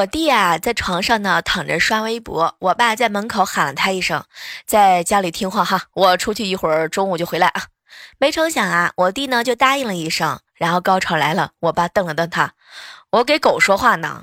我弟啊在床上呢躺着刷微博我爸在门口喊了他一声在家里听话哈我出去一会儿中午就回来啊。没成想啊我弟呢就答应了一声然后高潮来了我爸瞪了瞪他我给狗说话呢